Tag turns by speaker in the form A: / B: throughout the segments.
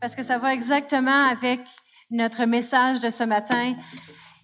A: parce que ça va exactement avec notre message de ce matin.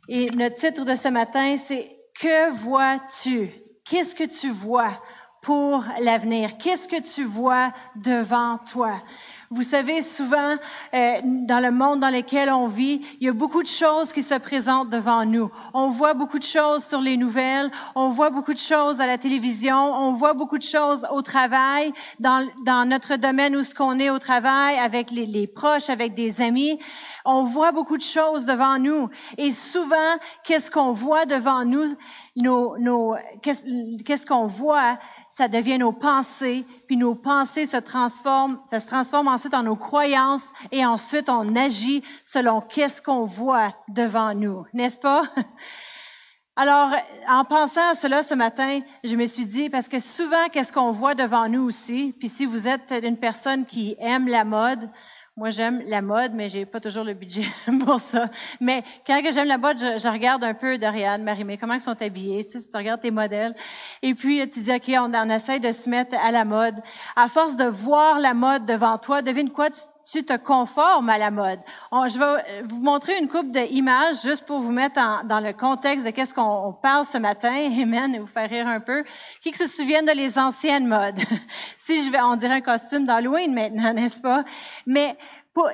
A: Et notre titre de ce matin, c'est Que vois-tu? Qu'est-ce que tu vois? Pour l'avenir? Qu'est-ce que tu vois devant toi? Vous savez, souvent, euh, dans le monde dans lequel on vit, il y a beaucoup de choses qui se présentent devant nous. On voit beaucoup de choses sur les nouvelles, on voit beaucoup de choses à la télévision, on voit beaucoup de choses au travail, dans, dans notre domaine où ce qu'on est au travail, avec les, les proches, avec des amis. On voit beaucoup de choses devant nous. Et souvent, qu'est-ce qu'on voit devant nous? Nos, nos, qu'est-ce qu'on voit? Ça devient nos pensées, puis nos pensées se transforment, ça se transforme ensuite en nos croyances, et ensuite on agit selon qu'est-ce qu'on voit devant nous, n'est-ce pas? Alors, en pensant à cela ce matin, je me suis dit, parce que souvent, qu'est-ce qu'on voit devant nous aussi, puis si vous êtes une personne qui aime la mode, moi, j'aime la mode, mais j'ai pas toujours le budget pour ça. Mais quand j'aime la mode, je, regarde un peu Dorian, Marie-Mé, comment ils sont habillés, tu, sais, tu regardes tes modèles. Et puis, tu dis, OK, on, on essaie de se mettre à la mode. À force de voir la mode devant toi, devine quoi, tu, tu te conformes à la mode. je vais vous montrer une coupe d'images juste pour vous mettre dans le contexte de qu'est-ce qu'on parle ce matin. Amen, et vous faire rire un peu. Qui se souviennent de les anciennes modes? si je vais, on dirait un costume d'Halloween maintenant, n'est-ce pas? Mais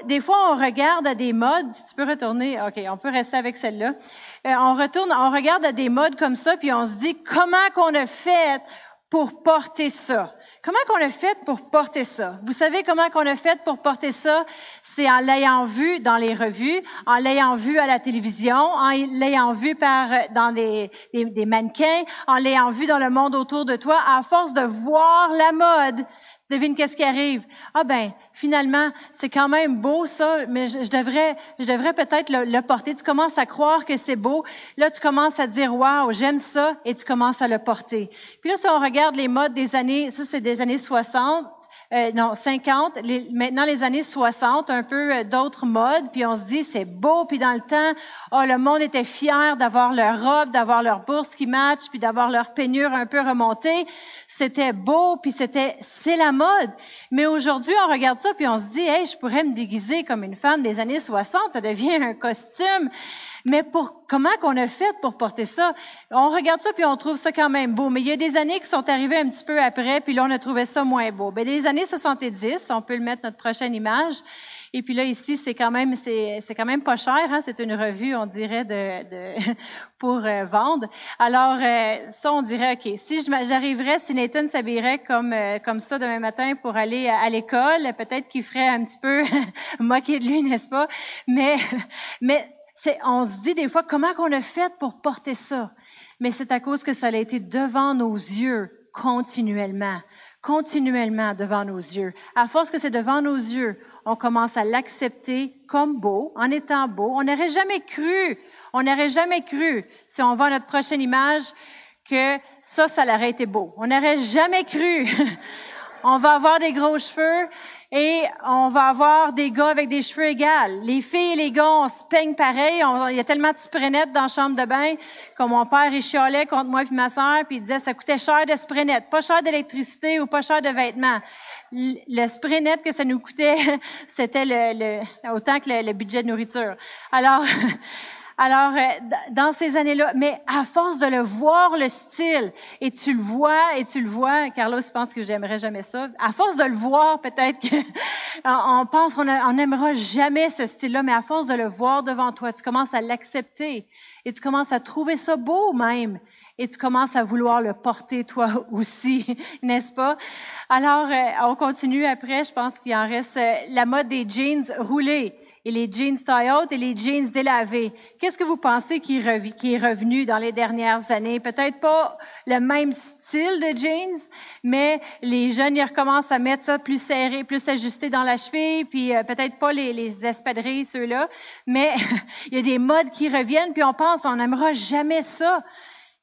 A: des fois, on regarde à des modes. Si tu peux retourner, ok, on peut rester avec celle-là. Euh, on retourne, on regarde à des modes comme ça, puis on se dit comment qu'on a fait pour porter ça? Comment qu'on a fait pour porter ça? Vous savez comment qu'on a fait pour porter ça? C'est en l'ayant vu dans les revues, en l'ayant vu à la télévision, en l'ayant vu par, dans des, des mannequins, en l'ayant vu dans le monde autour de toi, à force de voir la mode. Devine qu'est-ce qui arrive. Ah ben, finalement, c'est quand même beau ça, mais je, devrais, je devrais peut-être le, porter. Tu commences à croire que c'est beau. Là, tu commences à dire, waouh, j'aime ça, et tu commences à le porter. Puis là, si on regarde les modes des années, ça c'est des années 60, euh, non, 50, les, maintenant les années 60, un peu euh, d'autres modes, puis on se dit c'est beau, puis dans le temps, oh le monde était fier d'avoir leur robe, d'avoir leur bourse qui match, puis d'avoir leur peignure un peu remontée. C'était beau, puis c'était c'est la mode. Mais aujourd'hui, on regarde ça puis on se dit hey, je pourrais me déguiser comme une femme des années 60, ça devient un costume. Mais pour comment qu'on a fait pour porter ça? On regarde ça puis on trouve ça quand même beau. Mais il y a des années qui sont arrivées un petit peu après, puis là on a trouvé ça moins beau. Ben les années 70, on peut le mettre notre prochaine image. Et puis là ici c'est quand même c'est c'est quand même pas cher. Hein? C'est une revue, on dirait de, de pour euh, vendre. Alors euh, ça on dirait ok. Si j'arriverais, si Nathan s'habillerait comme euh, comme ça demain matin pour aller à, l'école, peut-être qu'il ferait un petit peu moquer de lui, n'est-ce pas? Mais mais on se dit des fois, comment qu'on a fait pour porter ça? Mais c'est à cause que ça a été devant nos yeux continuellement, continuellement devant nos yeux. À force que c'est devant nos yeux, on commence à l'accepter comme beau, en étant beau. On n'aurait jamais cru, on n'aurait jamais cru, si on voit notre prochaine image, que ça, ça aurait été beau. On n'aurait jamais cru. on va avoir des gros cheveux et on va avoir des gars avec des cheveux égaux. Les filles et les gars, on se peigne pareil. il y a tellement de sprenettes dans la chambre de bain que mon père, il chialait contre moi puis ma soeur, puis il disait ça coûtait cher de sprenettes, pas cher d'électricité ou pas cher de vêtements. Le sprenet que ça nous coûtait, c'était le, autant que le budget de nourriture. Alors, Alors, euh, dans ces années-là, mais à force de le voir, le style, et tu le vois, et tu le vois, Carlos pense que j'aimerais jamais ça. À force de le voir, peut-être qu'on pense qu'on n'aimera jamais ce style-là, mais à force de le voir devant toi, tu commences à l'accepter, et tu commences à trouver ça beau même et tu commences à vouloir le porter toi aussi, n'est-ce pas? Alors, euh, on continue après, je pense qu'il en reste euh, la mode des jeans roulés et les jeans tie-out et les jeans délavés. Qu'est-ce que vous pensez qui, est revenu dans les dernières années? Peut-être pas le même style de jeans, mais les jeunes, ils recommencent à mettre ça plus serré, plus ajusté dans la cheville, puis euh, peut-être pas les, les espadrilles, ceux-là, mais il y a des modes qui reviennent, puis on pense, on n'aimera jamais ça.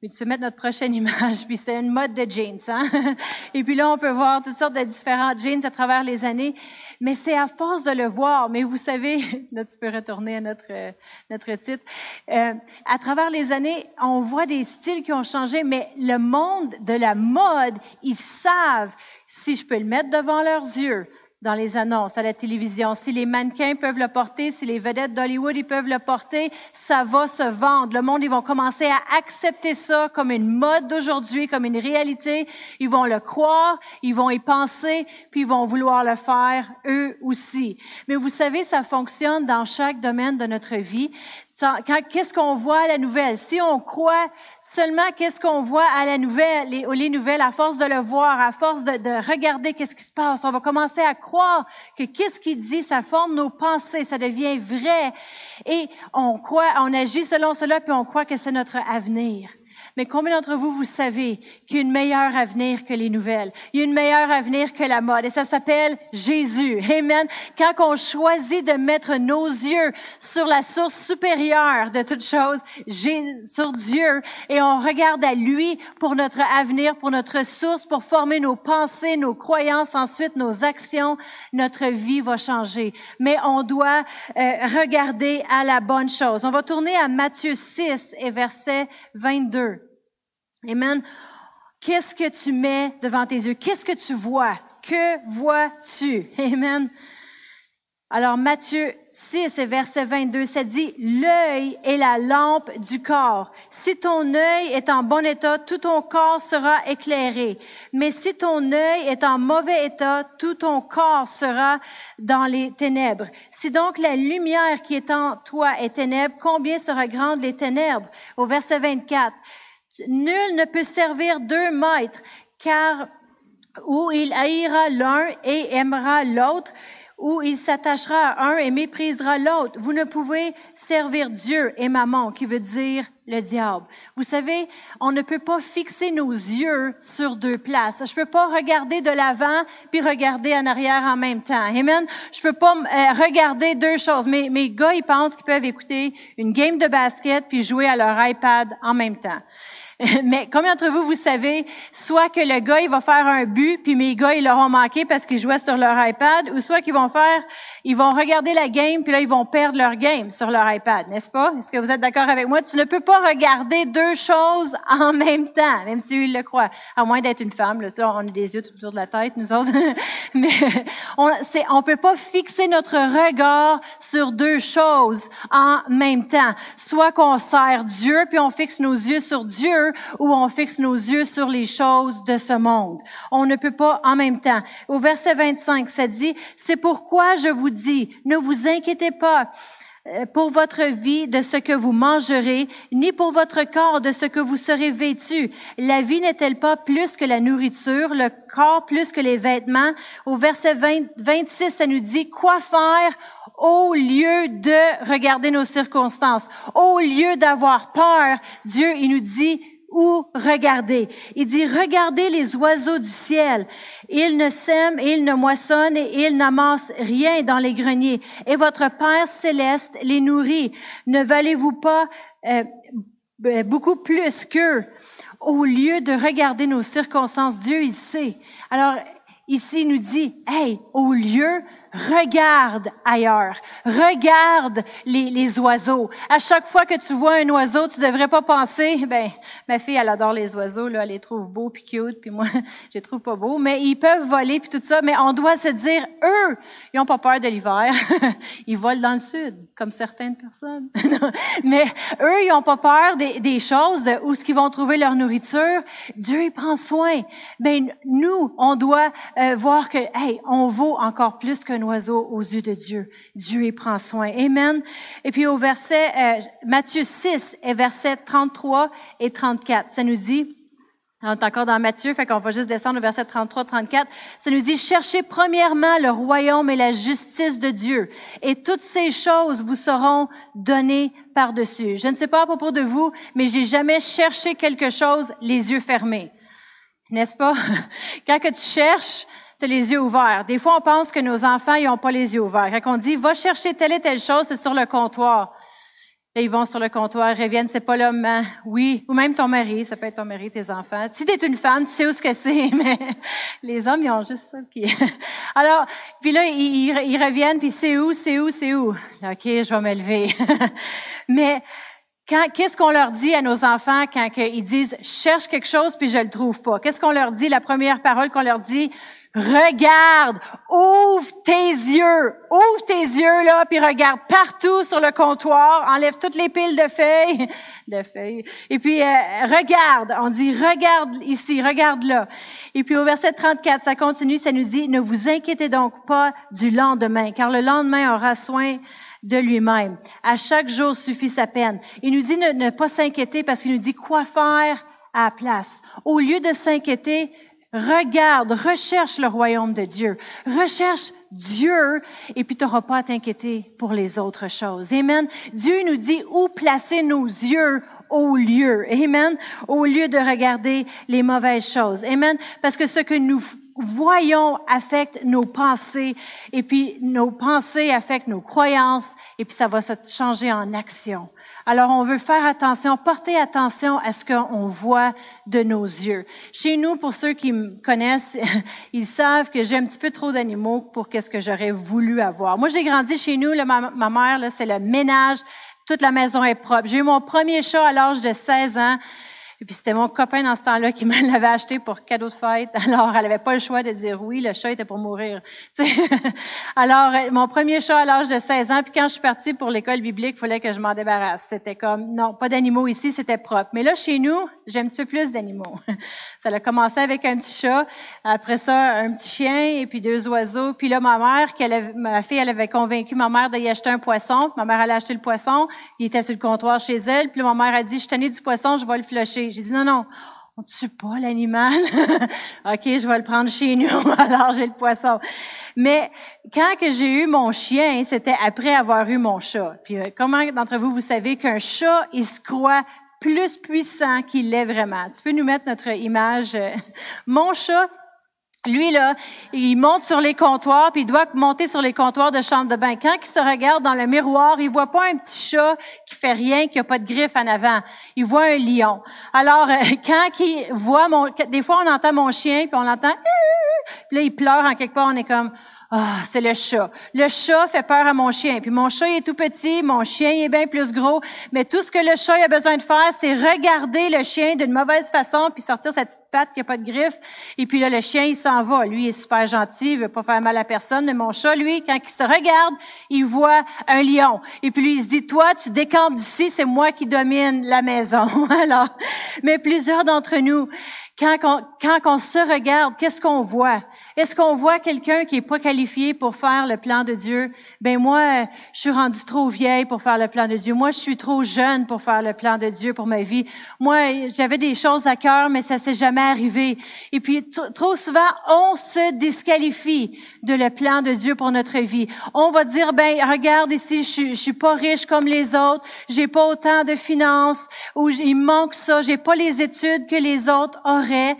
A: Puis tu peux mettre notre prochaine image, puis c'est une mode de jeans. Hein? Et puis là, on peut voir toutes sortes de différents jeans à travers les années. Mais c'est à force de le voir. Mais vous savez, là, tu peux retourner à notre, notre titre. Euh, à travers les années, on voit des styles qui ont changé, mais le monde de la mode, ils savent, si je peux le mettre devant leurs yeux, dans les annonces, à la télévision. Si les mannequins peuvent le porter, si les vedettes d'Hollywood peuvent le porter, ça va se vendre. Le monde, ils vont commencer à accepter ça comme une mode d'aujourd'hui, comme une réalité. Ils vont le croire, ils vont y penser, puis ils vont vouloir le faire eux aussi. Mais vous savez, ça fonctionne dans chaque domaine de notre vie qu'est-ce qu'on voit à la nouvelle? Si on croit seulement qu'est-ce qu'on voit à la nouvelle, les, les, nouvelles, à force de le voir, à force de, de regarder qu'est-ce qui se passe, on va commencer à croire que qu'est-ce qu'il dit, ça forme nos pensées, ça devient vrai. Et on croit, on agit selon cela, puis on croit que c'est notre avenir. Mais combien d'entre vous, vous savez qu'il y a une meilleure avenir que les nouvelles? Il y a une meilleure avenir que la mode. Et ça s'appelle Jésus. Amen. Quand on choisit de mettre nos yeux sur la source supérieure de toute chose, sur Dieu, et on regarde à lui pour notre avenir, pour notre source, pour former nos pensées, nos croyances, ensuite nos actions, notre vie va changer. Mais on doit euh, regarder à la bonne chose. On va tourner à Matthieu 6 et verset 22. Amen. Qu'est-ce que tu mets devant tes yeux? Qu'est-ce que tu vois? Que vois-tu? Amen. Alors Matthieu 6 et verset 22, ça dit, l'œil est la lampe du corps. Si ton œil est en bon état, tout ton corps sera éclairé. Mais si ton œil est en mauvais état, tout ton corps sera dans les ténèbres. Si donc la lumière qui est en toi est ténèbre, combien sera grande les ténèbres? Au verset 24, Nul ne peut servir deux maîtres, car ou il haïra l'un et aimera l'autre, ou il s'attachera à un et méprisera l'autre. Vous ne pouvez servir Dieu et maman, qui veut dire le diable. Vous savez, on ne peut pas fixer nos yeux sur deux places. Je peux pas regarder de l'avant puis regarder en arrière en même temps. Amen. Je peux pas euh, regarder deux choses. Mais mes gars, ils pensent qu'ils peuvent écouter une game de basket puis jouer à leur iPad en même temps. Mais combien d'entre vous, vous savez, soit que le gars, il va faire un but, puis mes gars, ils l'auront manqué parce qu'ils jouaient sur leur iPad, ou soit qu'ils vont faire, ils vont regarder la game, puis là, ils vont perdre leur game sur leur iPad, n'est-ce pas? Est-ce que vous êtes d'accord avec moi? Tu ne peux pas regarder deux choses en même temps, même si ils le croient. À moins d'être une femme, là, on a des yeux tout autour de la tête, nous autres. Mais on c'est, on peut pas fixer notre regard sur deux choses en même temps. Soit qu'on sert Dieu, puis on fixe nos yeux sur Dieu, où on fixe nos yeux sur les choses de ce monde. On ne peut pas en même temps. Au verset 25, ça dit, c'est pourquoi je vous dis, ne vous inquiétez pas euh, pour votre vie de ce que vous mangerez, ni pour votre corps de ce que vous serez vêtu. La vie n'est-elle pas plus que la nourriture, le corps plus que les vêtements? Au verset 26, ça nous dit quoi faire au lieu de regarder nos circonstances, au lieu d'avoir peur. Dieu, il nous dit, ou regardez. Il dit, regardez les oiseaux du ciel. Ils ne sèment, ils ne moissonnent et ils n'amassent rien dans les greniers. Et votre Père céleste les nourrit. Ne valez-vous pas euh, beaucoup plus qu'eux? Au lieu de regarder nos circonstances, Dieu, il sait. Alors, ici, il nous dit, hey, au lieu regarde ailleurs. Regarde les, les, oiseaux. À chaque fois que tu vois un oiseau, tu devrais pas penser, ben, ma fille, elle adore les oiseaux, là, elle les trouve beaux puis cute, puis moi, je les trouve pas beaux. Mais ils peuvent voler puis tout ça, mais on doit se dire, eux, ils ont pas peur de l'hiver. ils volent dans le sud, comme certaines personnes. mais eux, ils ont pas peur des, des choses, de où ce qu'ils vont trouver leur nourriture. Dieu, il prend soin. Ben, nous, on doit euh, voir que, hey, on vaut encore plus que oiseau aux yeux de Dieu. Dieu y prend soin. Amen. Et puis au verset, euh, Matthieu 6 et verset 33 et 34, ça nous dit, on est encore dans Matthieu, fait qu'on va juste descendre au verset 33, 34. Ça nous dit, cherchez premièrement le royaume et la justice de Dieu, et toutes ces choses vous seront données par-dessus. Je ne sais pas à propos de vous, mais j'ai jamais cherché quelque chose les yeux fermés. N'est-ce pas? Quand que tu cherches, les yeux ouverts. Des fois, on pense que nos enfants, ils n'ont pas les yeux ouverts. Quand on dit, va chercher telle et telle chose, c'est sur le comptoir. Là, ils vont sur le comptoir, ils reviennent, c'est pas l'homme, hein? oui, ou même ton mari, ça peut être ton mari, tes enfants. Si tu es une femme, tu sais où ce que c'est, mais les hommes, ils ont juste ça. Alors, puis là, ils, ils reviennent, puis c'est où, c'est où, c'est où? OK, je vais me lever. mais qu'est-ce qu'on leur dit à nos enfants quand ils disent cherche quelque chose puis je le trouve pas? Qu'est-ce qu'on leur dit? La première parole qu'on leur dit Regarde, ouvre tes yeux, ouvre tes yeux là, puis regarde partout sur le comptoir, enlève toutes les piles de feuilles, de feuilles, et puis euh, regarde, on dit regarde ici, regarde là. Et puis au verset 34, ça continue, ça nous dit, ne vous inquiétez donc pas du lendemain, car le lendemain aura soin de lui-même. À chaque jour suffit sa peine. Il nous dit ne, ne pas s'inquiéter parce qu'il nous dit quoi faire à la place. Au lieu de s'inquiéter, Regarde, recherche le royaume de Dieu. Recherche Dieu et puis tu n'auras pas à t'inquiéter pour les autres choses. Amen. Dieu nous dit où placer nos yeux au lieu. Amen. Au lieu de regarder les mauvaises choses. Amen. Parce que ce que nous voyons affecte nos pensées et puis nos pensées affectent nos croyances et puis ça va se changer en action. Alors on veut faire attention, porter attention à ce qu'on voit de nos yeux. Chez nous, pour ceux qui me connaissent, ils savent que j'ai un petit peu trop d'animaux pour qu'est-ce que j'aurais voulu avoir. Moi, j'ai grandi chez nous, là, ma, ma mère, c'est le ménage, toute la maison est propre. J'ai eu mon premier chat à l'âge de 16 ans. Et puis c'était mon copain dans ce temps-là qui me l'avait acheté pour cadeau de fête. Alors elle avait pas le choix de dire oui, le chat était pour mourir. Alors euh, mon premier chat à l'âge de 16 ans, puis quand je suis partie pour l'école biblique, il fallait que je m'en débarrasse. C'était comme non, pas d'animaux ici, c'était propre. Mais là chez nous, j'ai un petit peu plus d'animaux. Ça a commencé avec un petit chat, après ça un petit chien et puis deux oiseaux. Puis là ma mère, qu'elle ma fille, elle avait convaincu ma mère d'y acheter un poisson. Ma mère allait acheter le poisson, il était sur le comptoir chez elle. Puis là, ma mère a dit je tenais du poisson, je vais le flusher. J'ai dit, non, non, on tue pas l'animal. OK, je vais le prendre chez nous. Alors, j'ai le poisson. Mais quand que j'ai eu mon chien, c'était après avoir eu mon chat. Puis, euh, comment d'entre vous, vous savez qu'un chat, il se croit plus puissant qu'il l'est vraiment? Tu peux nous mettre notre image. Mon chat, lui, là, il monte sur les comptoirs, puis il doit monter sur les comptoirs de chambre de bain. Quand il se regarde dans le miroir, il voit pas un petit chat qui fait rien, qui a pas de griffes en avant. Il voit un lion. Alors, euh, quand il voit mon... Des fois, on entend mon chien, puis on entend... Puis là, il pleure en quelque part, on est comme... Ah, c'est le chat. Le chat fait peur à mon chien. Puis mon chat est tout petit, mon chien est bien plus gros. Mais tout ce que le chat a besoin de faire, c'est regarder le chien d'une mauvaise façon, puis sortir sa petite patte qui a pas de griffes. Et puis là, le chien, il s'en va. Lui, il est super gentil, il veut pas faire mal à personne. Mais mon chat, lui, quand il se regarde, il voit un lion. Et puis lui, il se dit, toi, tu décampes d'ici, c'est moi qui domine la maison. Alors, mais plusieurs d'entre nous, quand on, quand on se regarde, qu'est-ce qu'on voit? Est-ce qu'on voit quelqu'un qui est pas qualifié pour faire le plan de Dieu? Ben moi, je suis rendue trop vieille pour faire le plan de Dieu. Moi, je suis trop jeune pour faire le plan de Dieu pour ma vie. Moi, j'avais des choses à cœur, mais ça s'est jamais arrivé. Et puis, trop souvent, on se disqualifie de le plan de Dieu pour notre vie. On va dire, ben regarde ici, je, suis pas riche comme les autres, j'ai pas autant de finances, ou il manque ça, j'ai pas les études que les autres auraient.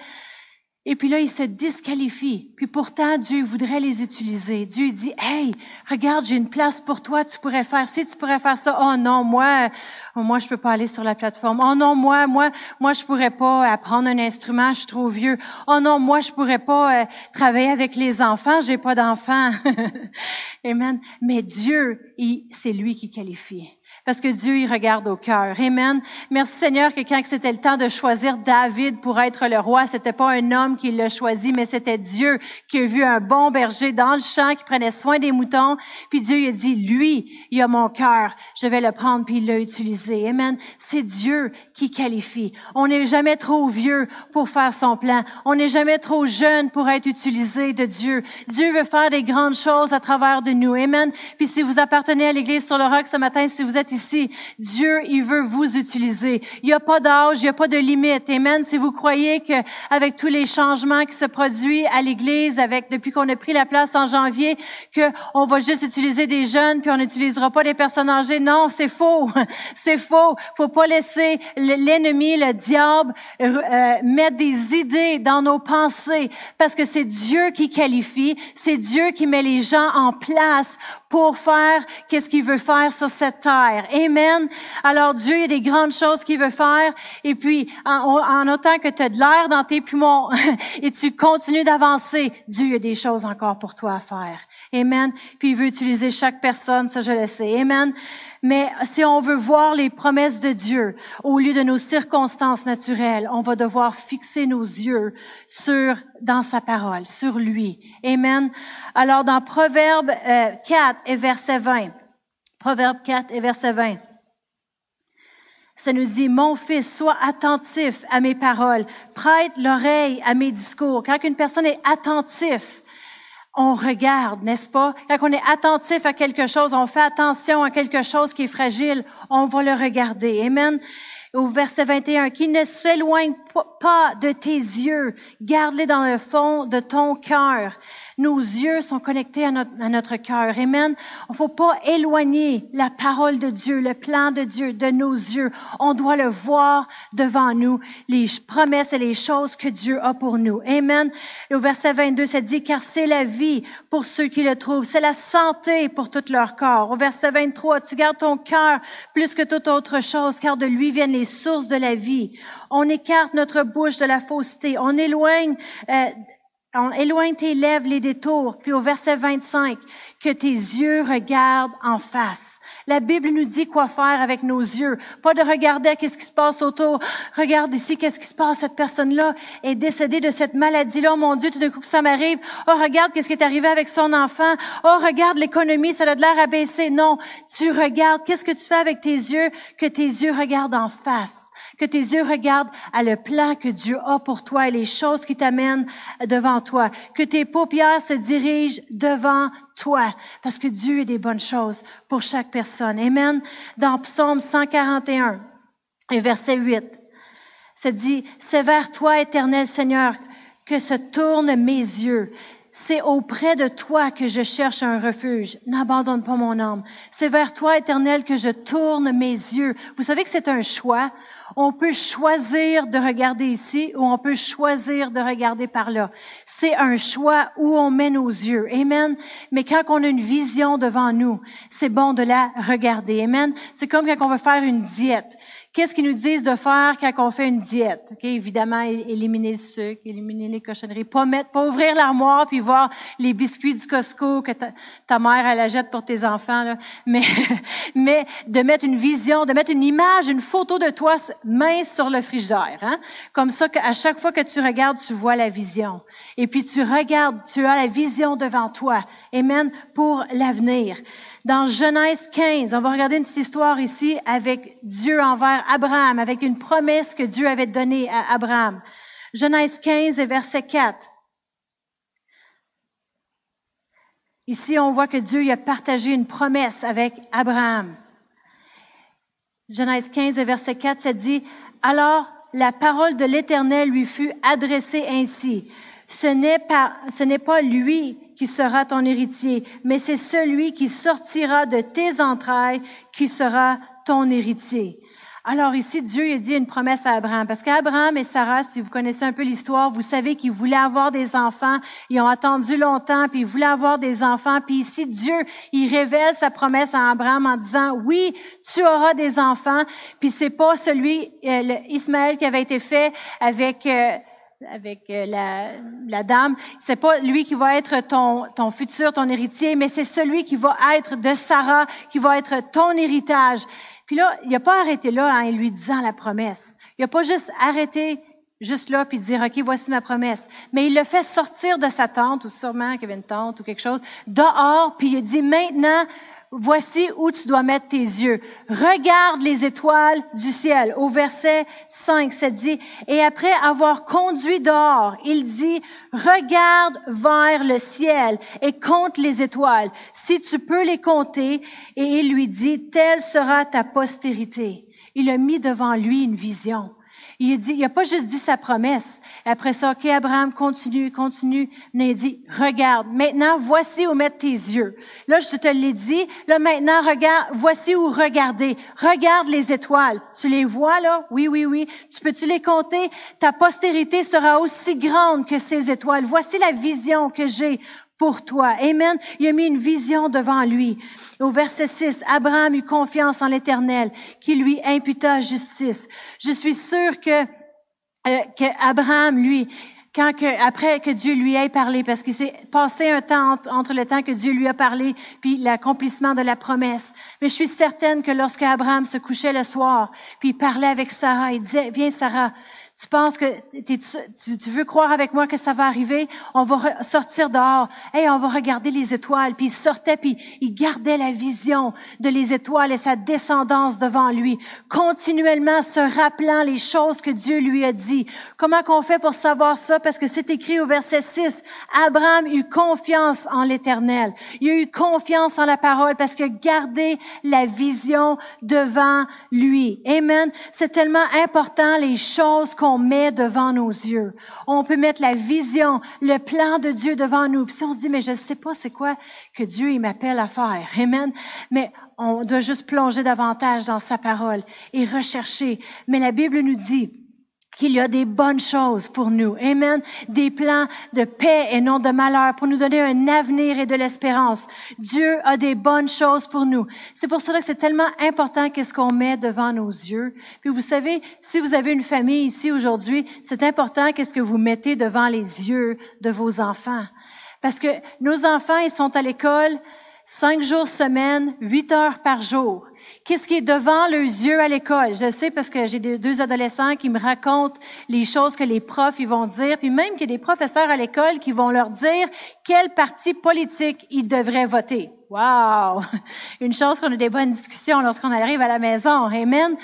A: Et puis là, ils se disqualifient. Puis pourtant, Dieu voudrait les utiliser. Dieu dit, hey, regarde, j'ai une place pour toi, tu pourrais faire ci, tu pourrais faire ça. Oh non, moi, moi, je peux pas aller sur la plateforme. Oh non, moi, moi, moi, je pourrais pas apprendre un instrument, je suis trop vieux. Oh non, moi, je pourrais pas euh, travailler avec les enfants, j'ai pas d'enfants. Amen. Mais Dieu, c'est lui qui qualifie parce que Dieu y regarde au cœur. Amen. Merci Seigneur que quand c'était le temps de choisir David pour être le roi, c'était pas un homme qui l'a choisi, mais c'était Dieu qui a vu un bon berger dans le champ qui prenait soin des moutons. Puis Dieu a dit, lui, il a mon cœur, je vais le prendre, puis il l'a utilisé. Amen. C'est Dieu qui qualifie. On n'est jamais trop vieux pour faire son plan. On n'est jamais trop jeune pour être utilisé de Dieu. Dieu veut faire des grandes choses à travers de nous. Amen. Puis si vous appartenez à l'Église sur le roc ce matin, si vous êtes ici, Dieu, il veut vous utiliser. Il n'y a pas d'âge, il n'y a pas de limite. Amen. Si vous croyez que avec tous les changements qui se produisent à l'Église, avec depuis qu'on a pris la place en janvier, que on va juste utiliser des jeunes puis on n'utilisera pas des personnes âgées, non, c'est faux. c'est faux. Faut pas laisser l'ennemi, le diable, euh, mettre des idées dans nos pensées, parce que c'est Dieu qui qualifie, c'est Dieu qui met les gens en place pour faire qu'est-ce qu'il veut faire sur cette terre. Amen. Alors Dieu, il y a des grandes choses qu'il veut faire. Et puis, en, autant que tu de l'air dans tes poumons et tu continues d'avancer, Dieu a des choses encore pour toi à faire. Amen. Puis il veut utiliser chaque personne, ça je le sais. Amen. Mais si on veut voir les promesses de Dieu au lieu de nos circonstances naturelles, on va devoir fixer nos yeux sur dans sa parole, sur lui. Amen. Alors dans Proverbe 4 euh, et verset 20. Proverbe 4 et verset 20. Ça nous dit, mon fils, sois attentif à mes paroles, prête l'oreille à mes discours. Quand une personne est attentif, on regarde, n'est-ce pas? Quand on est attentif à quelque chose, on fait attention à quelque chose qui est fragile, on va le regarder. Amen au verset 21, qui ne s'éloigne pas de tes yeux, garde-les dans le fond de ton cœur. Nos yeux sont connectés à notre, à notre cœur. Amen. On faut pas éloigner la parole de Dieu, le plan de Dieu de nos yeux. On doit le voir devant nous, les promesses et les choses que Dieu a pour nous. Amen. Au verset 22, ça dit, car c'est la vie pour ceux qui le trouvent. C'est la santé pour tout leur corps. Au verset 23, tu gardes ton cœur plus que toute autre chose, car de lui viennent les sources de la vie. On écarte notre bouche de la fausseté. On éloigne euh, on éloigne tes lèvres les détours. Puis au verset 25, que tes yeux regardent en face. La Bible nous dit quoi faire avec nos yeux. Pas de regarder qu'est-ce qui se passe autour. Regarde ici, qu'est-ce qui se passe. Cette personne-là est décédée de cette maladie-là. Oh mon Dieu, tout d'un coup que ça m'arrive. Oh, regarde qu'est-ce qui est arrivé avec son enfant. Oh, regarde l'économie, ça a de l'air abaissé. Non, tu regardes. Qu'est-ce que tu fais avec tes yeux? Que tes yeux regardent en face que tes yeux regardent à le plan que Dieu a pour toi et les choses qui t'amènent devant toi. Que tes paupières se dirigent devant toi, parce que Dieu a des bonnes choses pour chaque personne. Amen. Dans Psaume 141, et verset 8, ça dit, c'est vers toi, éternel Seigneur, que se tournent mes yeux. C'est auprès de toi que je cherche un refuge. N'abandonne pas mon âme. C'est vers toi, éternel, que je tourne mes yeux. Vous savez que c'est un choix. On peut choisir de regarder ici ou on peut choisir de regarder par là. C'est un choix où on met nos yeux. Amen. Mais quand on a une vision devant nous, c'est bon de la regarder. Amen. C'est comme quand on veut faire une diète. Qu'est-ce qu'ils nous disent de faire quand on fait une diète? Ok, Évidemment, éliminer le sucre, éliminer les cochonneries, pas mettre, pas ouvrir l'armoire puis voir les biscuits du Costco que ta, mère, elle la jette pour tes enfants, là. Mais, mais de mettre une vision, de mettre une image, une photo de toi mince sur le frigidaire, hein? Comme ça qu'à chaque fois que tu regardes, tu vois la vision. Et puis tu regardes, tu as la vision devant toi. Amen. Pour l'avenir. Dans Genèse 15, on va regarder une petite histoire ici avec Dieu envers Abraham, avec une promesse que Dieu avait donnée à Abraham. Genèse 15 et verset 4. Ici, on voit que Dieu a partagé une promesse avec Abraham. Genèse 15 et verset 4, ça dit, Alors la parole de l'Éternel lui fut adressée ainsi. Ce n'est pas, ce n'est pas lui qui sera ton héritier, mais c'est celui qui sortira de tes entrailles qui sera ton héritier. Alors ici, Dieu a dit une promesse à Abraham, parce qu'Abraham et Sarah, si vous connaissez un peu l'histoire, vous savez qu'ils voulaient avoir des enfants, ils ont attendu longtemps, puis ils voulaient avoir des enfants, puis ici, Dieu, il révèle sa promesse à Abraham en disant, oui, tu auras des enfants, puis c'est pas celui, euh, Ismaël qui avait été fait avec... Euh, avec euh, la, la dame, c'est pas lui qui va être ton, ton futur, ton héritier, mais c'est celui qui va être de Sarah, qui va être ton héritage. Puis là, il n'a pas arrêté là en lui disant la promesse. Il n'a pas juste arrêté juste là puis dire OK, voici ma promesse. Mais il le fait sortir de sa tente ou sûrement qu'il y avait une tente ou quelque chose dehors puis il dit maintenant voici où tu dois mettre tes yeux. Regarde les étoiles du ciel. Au verset 5, ça dit, et après avoir conduit dehors, il dit, regarde vers le ciel et compte les étoiles, si tu peux les compter. Et il lui dit, telle sera ta postérité. Il a mis devant lui une vision. Il dit, il a pas juste dit sa promesse. Après ça, OK, Abraham, continue, continue. Mais il dit, regarde, maintenant, voici où mettre tes yeux. Là, je te l'ai dit. Là, maintenant, regarde, voici où regarder. Regarde les étoiles. Tu les vois, là? Oui, oui, oui. Tu peux-tu les compter? Ta postérité sera aussi grande que ces étoiles. Voici la vision que j'ai pour toi. Amen. Il a mis une vision devant lui. Au verset 6, Abraham eut confiance en l'Éternel qui lui imputa justice. Je suis sûre que, euh, que Abraham, lui, quand que, après que Dieu lui ait parlé, parce qu'il s'est passé un temps entre le temps que Dieu lui a parlé, puis l'accomplissement de la promesse. Mais je suis certaine que lorsque Abraham se couchait le soir, puis il parlait avec Sarah, il disait, viens Sarah, tu penses que tu, veux croire avec moi que ça va arriver? On va sortir dehors. Hey, on va regarder les étoiles. Puis il sortait, puis il gardait la vision de les étoiles et sa descendance devant lui, continuellement se rappelant les choses que Dieu lui a dit. Comment qu'on fait pour savoir ça? Parce que c'est écrit au verset 6. Abraham eut confiance en l'Éternel. Il a eu confiance en la parole parce que garder la vision devant lui. Amen. C'est tellement important les choses qu'on met devant nos yeux. On peut mettre la vision, le plan de Dieu devant nous. Puis si on se dit, mais je ne sais pas c'est quoi que Dieu il m'appelle à faire. Amen. Mais on doit juste plonger davantage dans sa parole et rechercher. Mais la Bible nous dit, qu'il y a des bonnes choses pour nous. Amen. Des plans de paix et non de malheur pour nous donner un avenir et de l'espérance. Dieu a des bonnes choses pour nous. C'est pour cela que c'est tellement important qu'est-ce qu'on met devant nos yeux. Puis vous savez, si vous avez une famille ici aujourd'hui, c'est important qu'est-ce que vous mettez devant les yeux de vos enfants. Parce que nos enfants, ils sont à l'école cinq jours semaine, huit heures par jour. Qu'est-ce qui est devant leurs yeux à l'école? Je sais parce que j'ai deux adolescents qui me racontent les choses que les profs ils vont dire, puis même qu'il y a des professeurs à l'école qui vont leur dire quel parti politique ils devraient voter. Wow! Une chose qu'on a des bonnes discussions lorsqu'on arrive à la maison. Amen.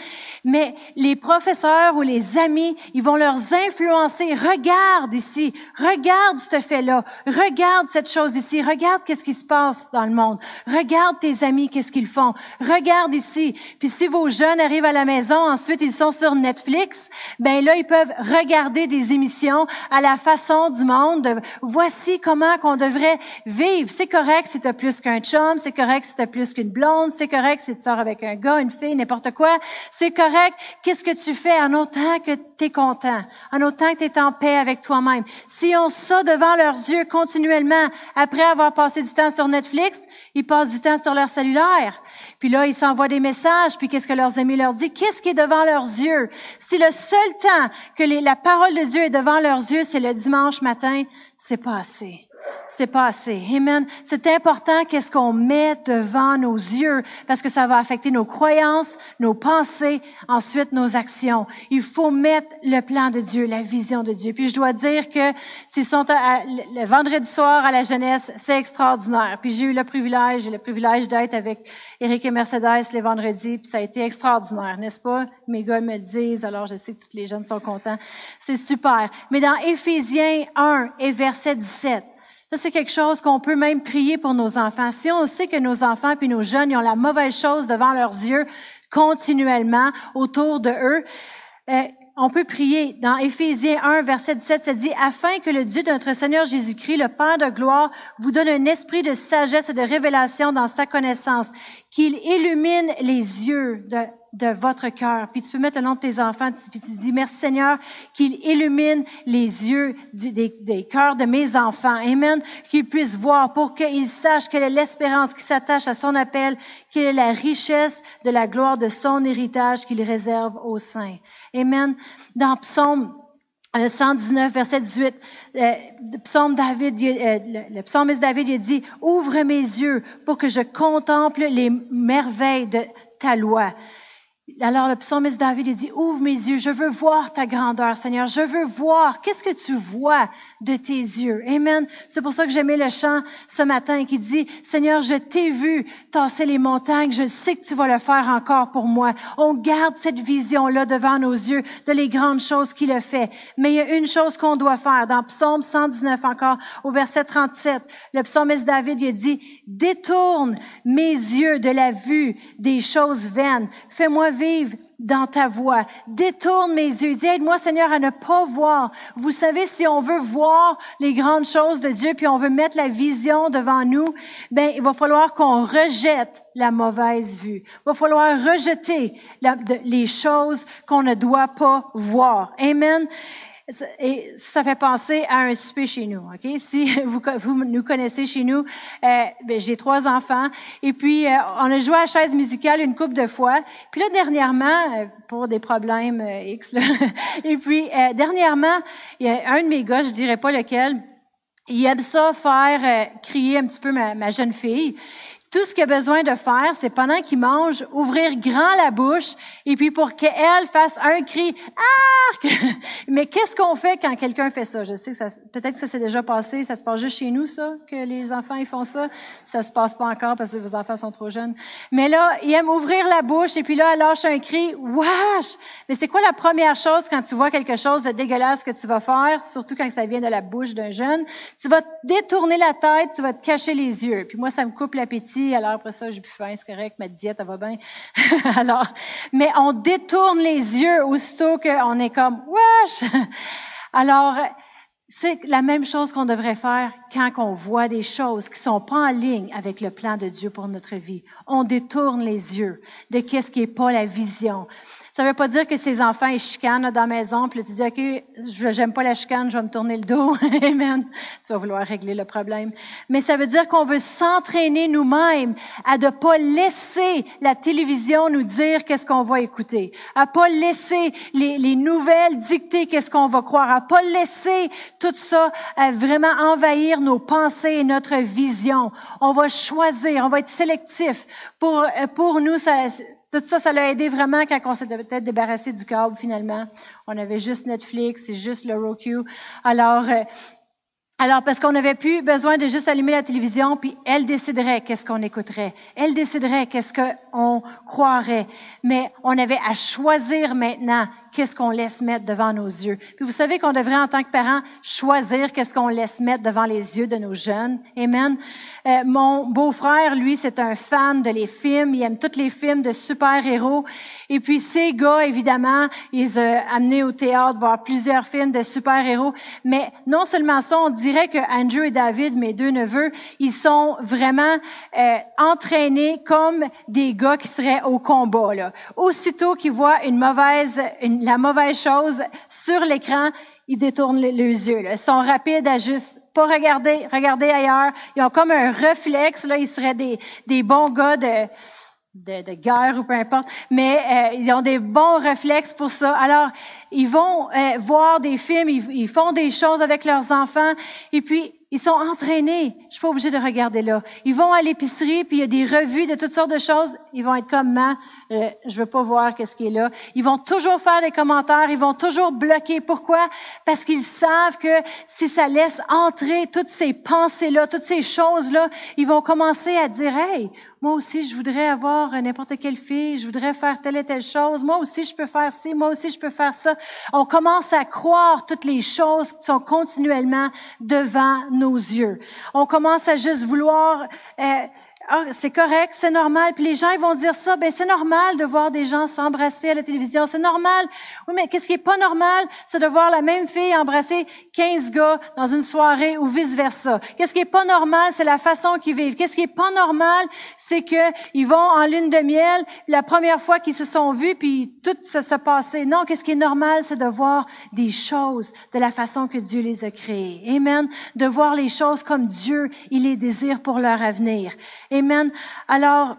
A: Mais les professeurs ou les amis, ils vont leur influencer. Regarde ici. Regarde ce fait-là. Regarde cette chose ici. Regarde qu'est-ce qui se passe dans le monde. Regarde tes amis, qu'est-ce qu'ils font. Regarde ici. Puis si vos jeunes arrivent à la maison, ensuite ils sont sur Netflix, ben là, ils peuvent regarder des émissions à la façon du monde. voici comment qu'on devrait vivre. C'est correct si tu as plus qu'un c'est correct si t'as plus qu'une blonde, c'est correct si tu sors avec un gars, une fille, n'importe quoi. C'est correct. Qu'est-ce que tu fais en autant que tu es content, en autant que tu es en paix avec toi-même. Si on ça devant leurs yeux continuellement, après avoir passé du temps sur Netflix, ils passent du temps sur leur cellulaire. Puis là, ils s'envoient des messages, puis qu'est-ce que leurs amis leur disent? Qu'est-ce qui est devant leurs yeux? Si le seul temps que la parole de Dieu est devant leurs yeux, c'est le dimanche matin, c'est pas assez c'est pas assez. Amen. C'est important qu'est-ce qu'on met devant nos yeux parce que ça va affecter nos croyances, nos pensées, ensuite nos actions. Il faut mettre le plan de Dieu, la vision de Dieu. Puis je dois dire que s'ils sont le vendredi soir à la jeunesse, c'est extraordinaire. Puis j'ai eu le privilège, le privilège d'être avec Eric et Mercedes les vendredis, puis ça a été extraordinaire, n'est-ce pas? Mes gars me disent, alors je sais que tous les jeunes sont contents. C'est super. Mais dans Éphésiens 1 et verset 17, ça, c'est quelque chose qu'on peut même prier pour nos enfants. Si on sait que nos enfants puis nos jeunes ils ont la mauvaise chose devant leurs yeux continuellement autour de eux, euh, on peut prier dans Éphésiens 1, verset 17, ça dit, afin que le Dieu de notre Seigneur Jésus-Christ, le Père de gloire, vous donne un esprit de sagesse et de révélation dans sa connaissance, qu'il illumine les yeux de de votre cœur. Puis tu peux mettre le nom de tes enfants, puis tu dis, merci Seigneur, qu'il illumine les yeux des, cœurs de mes enfants. Amen. Qu'ils puissent voir pour qu'ils sachent quelle est l'espérance qui s'attache à son appel, quelle est la richesse de la gloire de son héritage qu'il réserve aux saints. Amen. Dans Psaume 119, verset 18, euh, psaume David, euh, le, le psalmiste David il dit, ouvre mes yeux pour que je contemple les merveilles de ta loi. Alors le psalmiste David il dit, ouvre mes yeux, je veux voir ta grandeur, Seigneur, je veux voir, qu'est-ce que tu vois de tes yeux? Amen. C'est pour ça que j'aimais le chant ce matin qui dit, Seigneur, je t'ai vu tasser les montagnes, je sais que tu vas le faire encore pour moi. On garde cette vision-là devant nos yeux de les grandes choses qu'il a fait. Mais il y a une chose qu'on doit faire. Dans Psaume 119 encore, au verset 37, le psalmiste David il dit, détourne mes yeux de la vue des choses vaines. Fais-moi vivre dans ta voix. Détourne mes yeux. Dis, aide-moi, Seigneur, à ne pas voir. Vous savez, si on veut voir les grandes choses de Dieu, puis on veut mettre la vision devant nous, ben, il va falloir qu'on rejette la mauvaise vue. Il va falloir rejeter les choses qu'on ne doit pas voir. Amen. Et ça fait penser à un souper chez nous. Ok, si vous, vous nous connaissez chez nous, euh, ben, j'ai trois enfants et puis euh, on a joué à la chaise musicale une couple de fois. Puis là dernièrement, euh, pour des problèmes X, là, et puis dernièrement, il y a un de mes gars, je dirais pas lequel, il aime ça faire crier un petit peu ma jeune fille. Tout ce qu'il a besoin de faire, c'est pendant qu'il mange, ouvrir grand la bouche et puis pour qu'elle fasse un cri arc. Mais qu'est-ce qu'on fait quand quelqu'un fait ça? Je sais que ça peut-être que ça s'est déjà passé, ça se passe juste chez nous ça que les enfants ils font ça. Ça se passe pas encore parce que vos enfants sont trop jeunes. Mais là, il aime ouvrir la bouche et puis là elle lâche un cri wesh. Mais c'est quoi la première chose quand tu vois quelque chose de dégueulasse que tu vas faire, surtout quand ça vient de la bouche d'un jeune? Tu vas détourner la tête, tu vas te cacher les yeux. Puis moi ça me coupe l'appétit alors après ça, j'ai plus faim, c'est correct, ma diète, elle va bien. alors, mais on détourne les yeux aussitôt qu'on est comme, wesh! alors, c'est la même chose qu'on devrait faire quand on voit des choses qui sont pas en ligne avec le plan de Dieu pour notre vie. On détourne les yeux de qu'est-ce qui est pas la vision. Ça veut pas dire que ces enfants ils chicanent dans la maison, puis tu dis ok, j'aime pas la chicane, je vais me tourner le dos, amen. Tu vas vouloir régler le problème. Mais ça veut dire qu'on veut s'entraîner nous-mêmes à ne pas laisser la télévision nous dire qu'est-ce qu'on va écouter, à pas laisser les, les nouvelles dicter qu'est-ce qu'on va croire, à pas laisser tout ça à vraiment envahir nos pensées et notre vision. On va choisir, on va être sélectif. Pour pour nous, ça tout ça, ça l'a aidé vraiment quand on s'était peut-être débarrassé du câble finalement. On avait juste Netflix et juste le Roku. Alors, euh, alors, parce qu'on n'avait plus besoin de juste allumer la télévision, puis elle déciderait qu'est-ce qu'on écouterait. Elle déciderait qu'est-ce qu'on croirait. Mais on avait à choisir maintenant qu'est-ce qu'on laisse mettre devant nos yeux. Puis vous savez qu'on devrait, en tant que parents, choisir qu'est-ce qu'on laisse mettre devant les yeux de nos jeunes. Amen. Euh, mon beau-frère, lui, c'est un fan de les films. Il aime tous les films de super-héros. Et puis ces gars, évidemment, ils ont amené au théâtre voir plusieurs films de super-héros. Mais non seulement ça, on dirait que Andrew et David, mes deux neveux, ils sont vraiment euh, entraînés comme des gars qui seraient au combat. Là. Aussitôt qu'ils voient une mauvaise, une, la mauvaise chose sur l'écran, ils détournent les, yeux. Là. Ils sont rapides à juste pas regarder, regarder ailleurs. Ils ont comme un réflexe. Là, ils seraient des, des bons gars de, de, de guerre ou peu importe, mais euh, ils ont des bons réflexes pour ça. Alors, ils vont euh, voir des films, ils, ils, font des choses avec leurs enfants, et puis ils sont entraînés. Je suis pas obligée de regarder là. Ils vont à l'épicerie, puis il y a des revues de toutes sortes de choses. Ils vont être comme moi. Euh, je veux pas voir qu'est-ce qui est là. Ils vont toujours faire des commentaires. Ils vont toujours bloquer. Pourquoi? Parce qu'ils savent que si ça laisse entrer toutes ces pensées-là, toutes ces choses-là, ils vont commencer à dire Hey, moi aussi, je voudrais avoir n'importe quelle fille. Je voudrais faire telle et telle chose. Moi aussi, je peux faire ci. Moi aussi, je peux faire ça. On commence à croire toutes les choses qui sont continuellement devant nos yeux. On commence à juste vouloir euh, ah, c'est correct, c'est normal. Puis les gens ils vont dire ça, ben c'est normal de voir des gens s'embrasser à la télévision, c'est normal. Oui, mais qu'est-ce qui est pas normal, c'est de voir la même fille embrasser 15 gars dans une soirée ou vice versa. Qu'est-ce qui est pas normal, c'est la façon qu'ils vivent. Qu'est-ce qui est pas normal, c'est que ils vont en lune de miel, la première fois qu'ils se sont vus, puis tout se, se passait. Non, qu'est-ce qui est normal, c'est de voir des choses de la façon que Dieu les a créées. Amen. De voir les choses comme Dieu, il les désire pour leur avenir. Amen. Alors,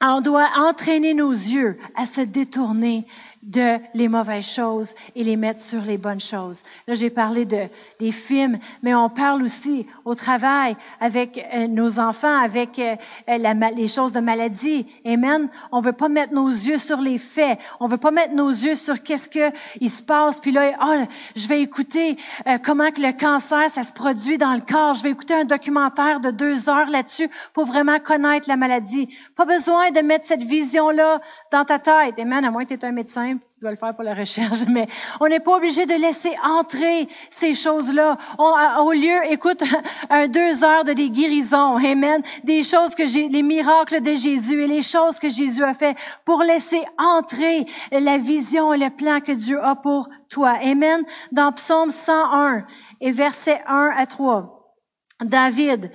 A: on doit entraîner nos yeux à se détourner de les mauvaises choses et les mettre sur les bonnes choses. Là, j'ai parlé de des films, mais on parle aussi au travail avec euh, nos enfants, avec euh, la, les choses de maladie. Amen. On veut pas mettre nos yeux sur les faits. On veut pas mettre nos yeux sur qu'est-ce que il se passe. Puis là, oh, je vais écouter euh, comment que le cancer ça se produit dans le corps. Je vais écouter un documentaire de deux heures là-dessus pour vraiment connaître la maladie. Pas besoin de mettre cette vision là dans ta tête. Amen. À moins que tu es un médecin tu dois le faire pour la recherche, mais on n'est pas obligé de laisser entrer ces choses-là. Au lieu, écoute, un deux heures de des guérisons, amen, des choses que j'ai, les miracles de Jésus et les choses que Jésus a fait pour laisser entrer la vision et le plan que Dieu a pour toi, amen. Dans Psaume 101 et versets 1 à 3, David,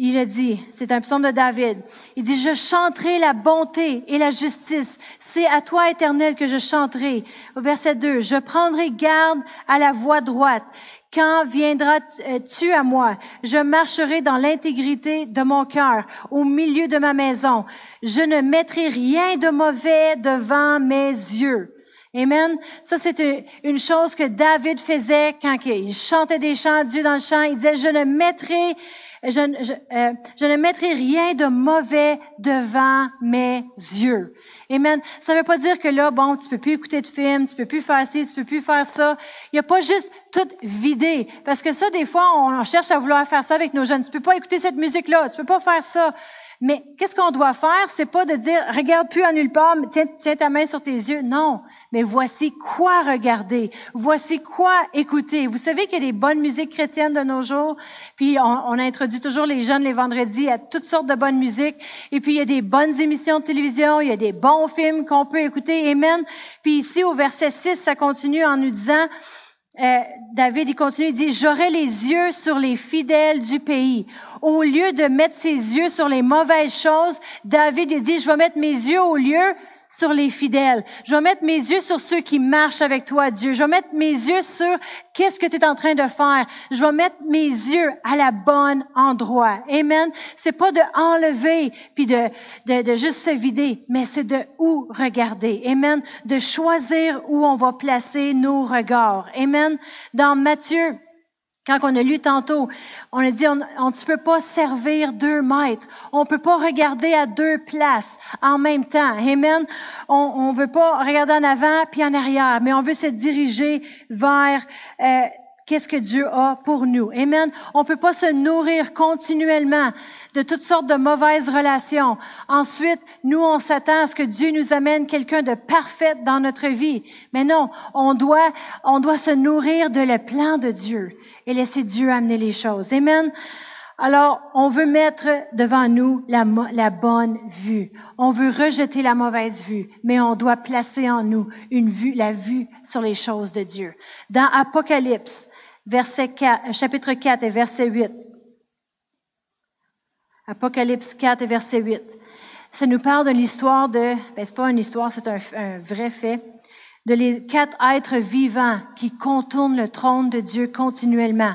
A: il a dit, c'est un psaume de David, il dit, je chanterai la bonté et la justice. C'est à toi, éternel, que je chanterai. Au verset 2, je prendrai garde à la voie droite. Quand viendras-tu à moi? Je marcherai dans l'intégrité de mon cœur, au milieu de ma maison. Je ne mettrai rien de mauvais devant mes yeux. Amen. Ça, c'est une chose que David faisait quand il chantait des chants Dieu dans le chant. Il disait, je ne mettrai je, euh, je, ne mettrai rien de mauvais devant mes yeux. Amen. Ça ne veut pas dire que là, bon, tu peux plus écouter de films, tu peux plus faire ci, tu peux plus faire ça. Il n'y a pas juste tout vidé. Parce que ça, des fois, on cherche à vouloir faire ça avec nos jeunes. Tu peux pas écouter cette musique-là, tu peux pas faire ça. Mais qu'est-ce qu'on doit faire? C'est pas de dire, regarde plus à nulle part, tiens, tiens ta main sur tes yeux. Non. Mais voici quoi regarder. Voici quoi écouter. Vous savez qu'il y a des bonnes musiques chrétiennes de nos jours? Puis on, on, introduit toujours les jeunes les vendredis à toutes sortes de bonnes musiques. Et puis il y a des bonnes émissions de télévision. Il y a des bons films qu'on peut écouter. Amen. Puis ici au verset 6, ça continue en nous disant, euh, David, il continue, il dit, j'aurai les yeux sur les fidèles du pays. Au lieu de mettre ses yeux sur les mauvaises choses, David, il dit, je vais mettre mes yeux au lieu sur les fidèles. Je vais mettre mes yeux sur ceux qui marchent avec toi, Dieu. Je vais mettre mes yeux sur qu'est-ce que tu es en train de faire. Je vais mettre mes yeux à la bonne endroit. Amen. C'est pas de enlever puis de, de, de juste se vider, mais c'est de où regarder. Amen. De choisir où on va placer nos regards. Amen. Dans Matthieu quand on a lu tantôt, on a dit, on, on ne peut pas servir deux maîtres. On peut pas regarder à deux places en même temps. Amen. On, ne veut pas regarder en avant puis en arrière, mais on veut se diriger vers euh, qu'est-ce que Dieu a pour nous? Amen. On peut pas se nourrir continuellement de toutes sortes de mauvaises relations. Ensuite, nous, on s'attend à ce que Dieu nous amène quelqu'un de parfait dans notre vie. Mais non, on doit, on doit se nourrir de le plan de Dieu et laisser Dieu amener les choses. Amen. Alors, on veut mettre devant nous la, la, bonne vue. On veut rejeter la mauvaise vue, mais on doit placer en nous une vue, la vue sur les choses de Dieu. Dans Apocalypse, verset 4, chapitre 4 et verset 8. Apocalypse 4 et verset 8. Ça nous parle de l'histoire de, ben c'est pas une histoire, c'est un, un vrai fait de les quatre êtres vivants qui contournent le trône de Dieu continuellement.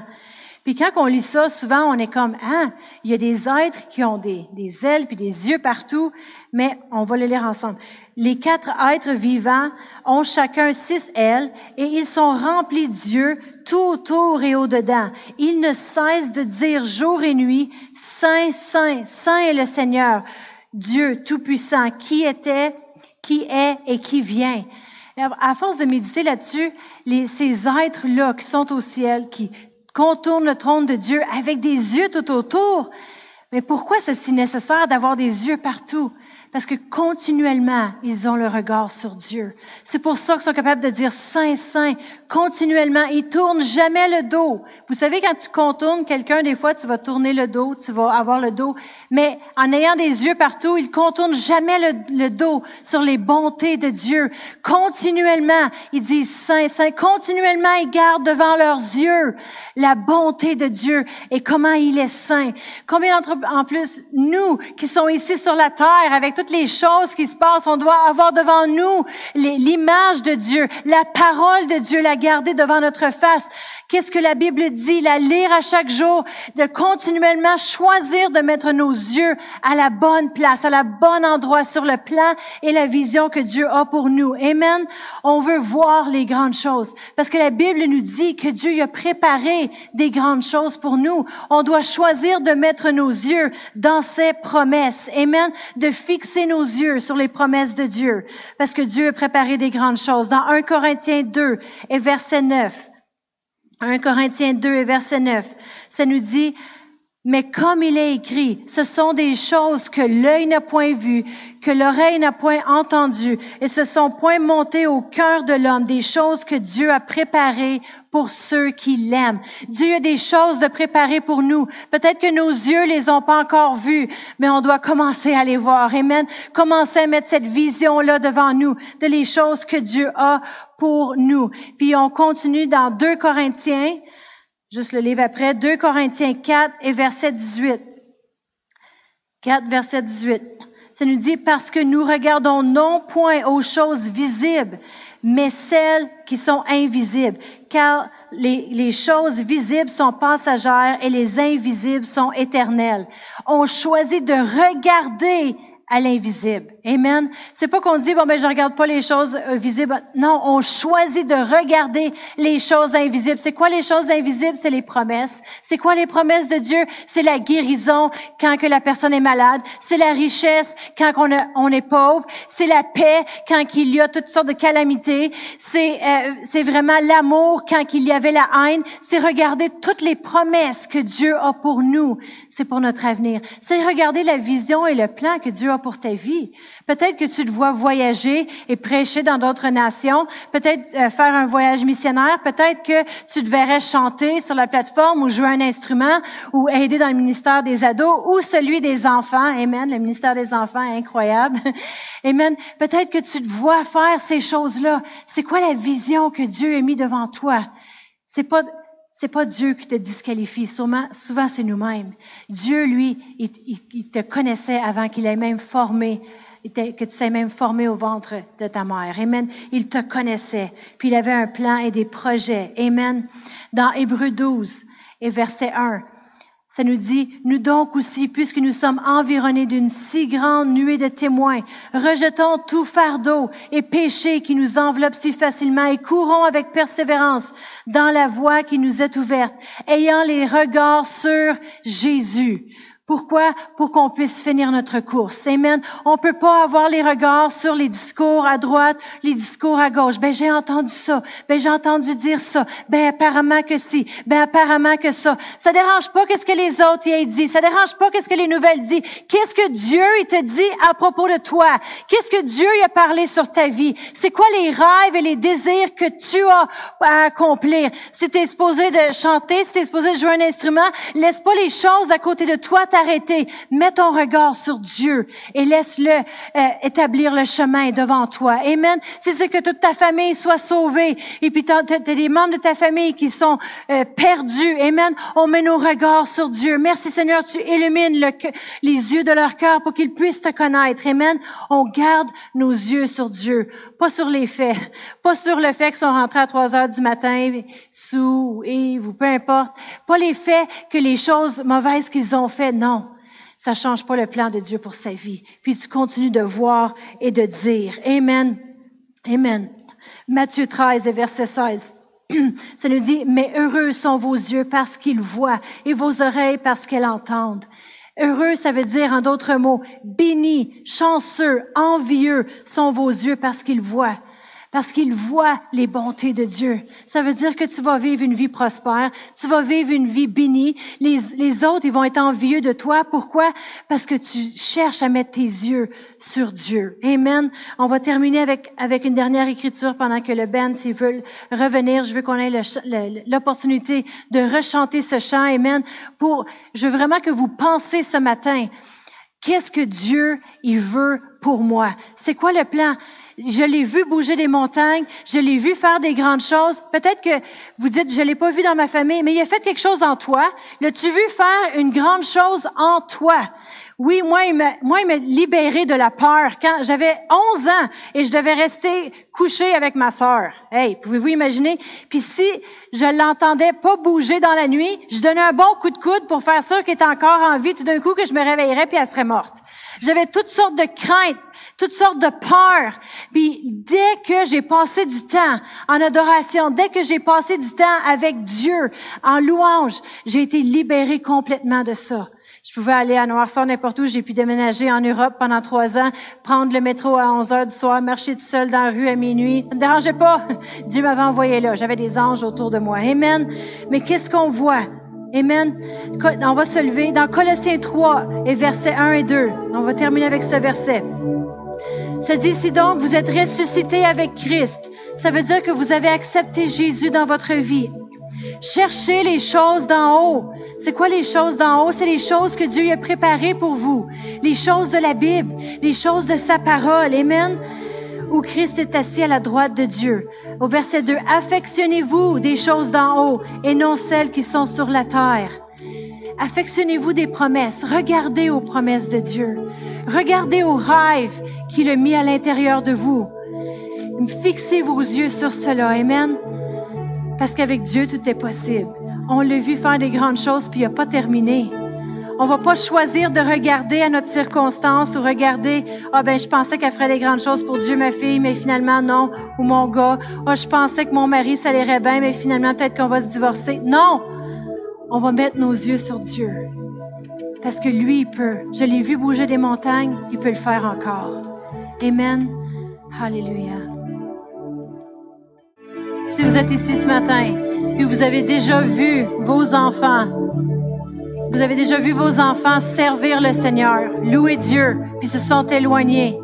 A: Puis quand on lit ça, souvent on est comme ah, il y a des êtres qui ont des, des ailes puis des yeux partout, mais on va les lire ensemble. Les quatre êtres vivants ont chacun six ailes et ils sont remplis d'yeux tout autour et au-dedans. Ils ne cessent de dire jour et nuit, Saint, Saint, Saint est le Seigneur, Dieu Tout-Puissant, qui était, qui est et qui vient. À force de méditer là-dessus, ces êtres-là qui sont au ciel, qui contournent le trône de Dieu avec des yeux tout autour, mais pourquoi c'est si nécessaire d'avoir des yeux partout? Parce que continuellement, ils ont le regard sur Dieu. C'est pour ça qu'ils sont capables de dire Saint, Saint, continuellement. Ils tournent jamais le dos. Vous savez, quand tu contournes quelqu'un, des fois, tu vas tourner le dos, tu vas avoir le dos. Mais en ayant des yeux partout, ils contournent jamais le, le dos sur les bontés de Dieu. Continuellement, ils disent Saint, Saint. Continuellement, ils gardent devant leurs yeux la bonté de Dieu et comment il est saint. Combien d'entre, en plus, nous, qui sommes ici sur la terre avec toutes les choses qui se passent, on doit avoir devant nous l'image de Dieu, la parole de Dieu, la garder devant notre face. Qu'est-ce que la Bible dit? La lire à chaque jour, de continuellement choisir de mettre nos yeux à la bonne place, à la bonne endroit sur le plan et la vision que Dieu a pour nous. Amen. On veut voir les grandes choses parce que la Bible nous dit que Dieu a préparé des grandes choses pour nous. On doit choisir de mettre nos yeux dans ses promesses. Amen. De fixer nos yeux sur les promesses de Dieu, parce que Dieu a préparé des grandes choses. Dans 1 Corinthiens 2 et verset 9, 1 Corinthiens 2 et verset 9, ça nous dit, mais comme il est écrit, ce sont des choses que l'œil n'a point vues, que l'oreille n'a point entendues, et ce sont point montées au cœur de l'homme, des choses que Dieu a préparées pour ceux qui l'aiment. Dieu a des choses de préparer pour nous. Peut-être que nos yeux les ont pas encore vues, mais on doit commencer à les voir. Amen. Commencer à mettre cette vision-là devant nous, de les choses que Dieu a pour nous. Puis on continue dans 2 Corinthiens, juste le livre après, 2 Corinthiens 4 et verset 18. 4, verset 18. Ça nous dit, parce que nous regardons non point aux choses visibles, mais celles qui sont invisibles. Car les, les, choses visibles sont passagères et les invisibles sont éternelles. On choisit de regarder à l'invisible. Amen. C'est pas qu'on dit bon ben je regarde pas les choses euh, visibles. Non, on choisit de regarder les choses invisibles. C'est quoi les choses invisibles? C'est les promesses. C'est quoi les promesses de Dieu? C'est la guérison quand que la personne est malade. C'est la richesse quand on, on est pauvre. C'est la paix quand il y a toutes sortes de calamités. C'est euh, c'est vraiment l'amour quand il y avait la haine. C'est regarder toutes les promesses que Dieu a pour nous. C'est pour notre avenir. C'est regarder la vision et le plan que Dieu a pour ta vie. Peut-être que tu te vois voyager et prêcher dans d'autres nations, peut-être euh, faire un voyage missionnaire, peut-être que tu te verrais chanter sur la plateforme ou jouer un instrument ou aider dans le ministère des ados ou celui des enfants. Amen. Le ministère des enfants est incroyable. Amen. Peut-être que tu te vois faire ces choses-là. C'est quoi la vision que Dieu a mis devant toi? C'est pas c'est pas Dieu qui te disqualifie. Souvent, souvent c'est nous-mêmes. Dieu, lui, il, il, te connaissait avant qu'il ait même formé que tu sais même formé au ventre de ta mère. Amen. Il te connaissait. Puis il avait un plan et des projets. Amen. Dans Hébreu 12 et verset 1, ça nous dit, nous donc aussi, puisque nous sommes environnés d'une si grande nuée de témoins, rejetons tout fardeau et péché qui nous enveloppe si facilement et courons avec persévérance dans la voie qui nous est ouverte, ayant les regards sur Jésus pourquoi? Pour qu'on puisse finir notre course. Amen. On peut pas avoir les regards sur les discours à droite, les discours à gauche. Ben, j'ai entendu ça. Ben, j'ai entendu dire ça. Ben, apparemment que si. Ben, apparemment que ça. Ça dérange pas qu'est-ce que les autres y aient dit. Ça dérange pas qu'est-ce que les nouvelles disent. Qu'est-ce que Dieu, il te dit à propos de toi? Qu'est-ce que Dieu y a parlé sur ta vie? C'est quoi les rêves et les désirs que tu as à accomplir? Si t'es supposé de chanter, si t'es supposé de jouer un instrument, laisse pas les choses à côté de toi t'arrêter. Mets ton regard sur Dieu et laisse-le euh, établir le chemin devant toi. Amen. Si c'est que toute ta famille soit sauvée et puis tu as, des membres de ta famille qui sont euh, perdus. Amen. On met nos regards sur Dieu. Merci Seigneur, tu illumines le, les yeux de leur cœur pour qu'ils puissent te connaître. Amen. On garde nos yeux sur Dieu, pas sur les faits, pas sur le fait qu'ils sont rentrés à 3 heures du matin sous ou Yves ou peu importe, pas les faits que les choses mauvaises qu'ils ont faites non, ça change pas le plan de Dieu pour sa vie. Puis tu continues de voir et de dire. Amen. Amen. Matthieu 13 et verset 16. Ça nous dit, mais heureux sont vos yeux parce qu'ils voient et vos oreilles parce qu'elles entendent. Heureux, ça veut dire en d'autres mots, bénis, chanceux, envieux sont vos yeux parce qu'ils voient parce qu'il voit les bontés de Dieu. Ça veut dire que tu vas vivre une vie prospère, tu vas vivre une vie bénie. Les, les autres, ils vont être envieux de toi. Pourquoi? Parce que tu cherches à mettre tes yeux sur Dieu. Amen. On va terminer avec, avec une dernière écriture pendant que le band, s'ils veulent revenir, je veux qu'on ait l'opportunité de rechanter ce chant. Amen. Pour, je veux vraiment que vous pensez ce matin, qu'est-ce que Dieu, il veut pour moi? C'est quoi le plan? Je l'ai vu bouger des montagnes, je l'ai vu faire des grandes choses. Peut-être que vous dites, je l'ai pas vu dans ma famille, mais il a fait quelque chose en toi. L'as-tu vu faire une grande chose en toi? Oui, moi, il m'a, moi, il m'a libéré de la peur quand j'avais 11 ans et je devais rester couché avec ma sœur. Hey, pouvez-vous imaginer? Puis si je l'entendais pas bouger dans la nuit, je donnais un bon coup de coude pour faire sûr qu'elle était encore en vie. Tout d'un coup, que je me réveillerais puis elle serait morte. J'avais toutes sortes de craintes, toutes sortes de peurs. Puis dès que j'ai passé du temps en adoration, dès que j'ai passé du temps avec Dieu en louange, j'ai été libérée complètement de ça. Je pouvais aller à Noirson n'importe où. J'ai pu déménager en Europe pendant trois ans, prendre le métro à 11 heures du soir, marcher tout seul dans la rue à minuit. Ça me dérangeait pas. Dieu m'avait envoyé là. J'avais des anges autour de moi. Amen. Mais qu'est-ce qu'on voit? Amen. On va se lever dans Colossiens 3 et versets 1 et 2. On va terminer avec ce verset. Ça dit si donc vous êtes ressuscité avec Christ, ça veut dire que vous avez accepté Jésus dans votre vie. Cherchez les choses d'en haut. C'est quoi les choses d'en haut? C'est les choses que Dieu a préparées pour vous. Les choses de la Bible, les choses de sa parole. Amen. Où Christ est assis à la droite de Dieu. Au verset 2, affectionnez-vous des choses d'en haut et non celles qui sont sur la terre. Affectionnez-vous des promesses. Regardez aux promesses de Dieu. Regardez aux rêves qu'il a mis à l'intérieur de vous. Fixez vos yeux sur cela. Amen. Parce qu'avec Dieu, tout est possible. On l'a vu faire des grandes choses, puis il n'a pas terminé. On va pas choisir de regarder à notre circonstance ou regarder, ah ben je pensais qu'elle ferait des grandes choses pour Dieu, ma fille, mais finalement non, ou mon gars, ah je pensais que mon mari ça irait bien, mais finalement peut-être qu'on va se divorcer. Non, on va mettre nos yeux sur Dieu. Parce que lui, il peut. Je l'ai vu bouger des montagnes, il peut le faire encore. Amen. Alléluia. Si vous êtes ici ce matin, puis vous avez déjà vu vos enfants, vous avez déjà vu vos enfants servir le Seigneur, louer Dieu, puis se sont éloignés.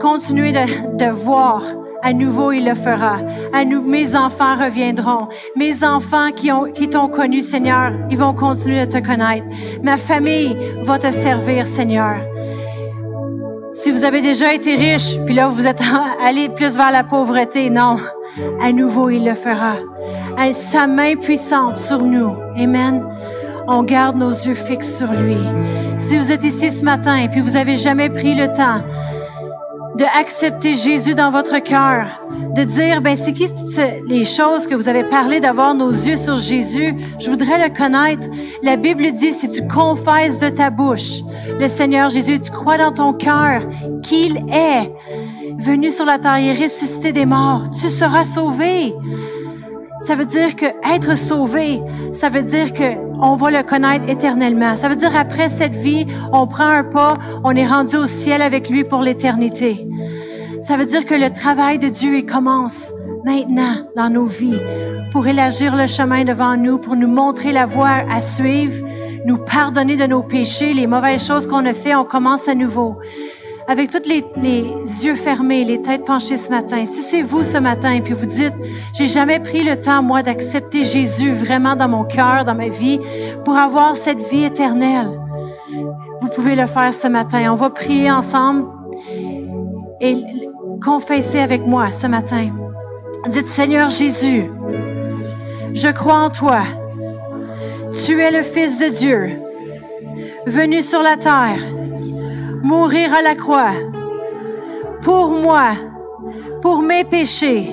A: Continuez de, voir à nouveau il le fera. À nous, mes enfants reviendront. Mes enfants qui ont, qui t'ont connu, Seigneur, ils vont continuer de te connaître. Ma famille va te servir, Seigneur. Si vous avez déjà été riche, puis là vous êtes allé plus vers la pauvreté, non. À nouveau, il le fera. Sa main puissante sur nous. Amen. On garde nos yeux fixes sur lui. Si vous êtes ici ce matin et puis vous avez jamais pris le temps de accepter Jésus dans votre cœur, de dire, ben, c'est qui toutes les choses que vous avez parlé d'avoir nos yeux sur Jésus? Je voudrais le connaître. La Bible dit, si tu confesses de ta bouche le Seigneur Jésus, tu crois dans ton cœur qu'il est venu sur la terre et ressuscité des morts, tu seras sauvé. Ça veut dire que être sauvé, ça veut dire que on va le connaître éternellement. Ça veut dire après cette vie, on prend un pas, on est rendu au ciel avec lui pour l'éternité. Ça veut dire que le travail de Dieu il commence maintenant dans nos vies pour élargir le chemin devant nous, pour nous montrer la voie à suivre, nous pardonner de nos péchés, les mauvaises choses qu'on a fait, on commence à nouveau avec tous les, les, yeux fermés, les têtes penchées ce matin, si c'est vous ce matin et puis vous dites, j'ai jamais pris le temps, moi, d'accepter Jésus vraiment dans mon cœur, dans ma vie, pour avoir cette vie éternelle, vous pouvez le faire ce matin. On va prier ensemble et confesser avec moi ce matin. Dites, Seigneur Jésus, je crois en toi. Tu es le Fils de Dieu, venu sur la terre mourir à la croix pour moi, pour mes péchés.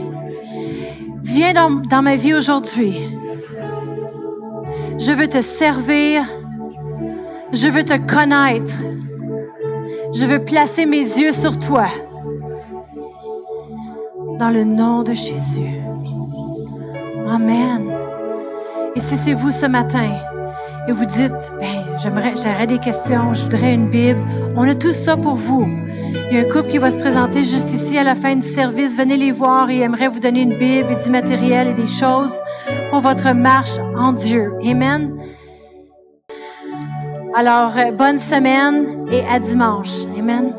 A: Viens dans, dans ma vie aujourd'hui. Je veux te servir. Je veux te connaître. Je veux placer mes yeux sur toi. Dans le nom de Jésus. Amen. Et si c'est vous ce matin, et vous dites, ben, j'aimerais, j'aurais des questions, je voudrais une Bible. On a tout ça pour vous. Il y a un couple qui va se présenter juste ici à la fin du service. Venez les voir et aimerait vous donner une Bible et du matériel et des choses pour votre marche en Dieu. Amen. Alors, euh, bonne semaine et à dimanche. Amen.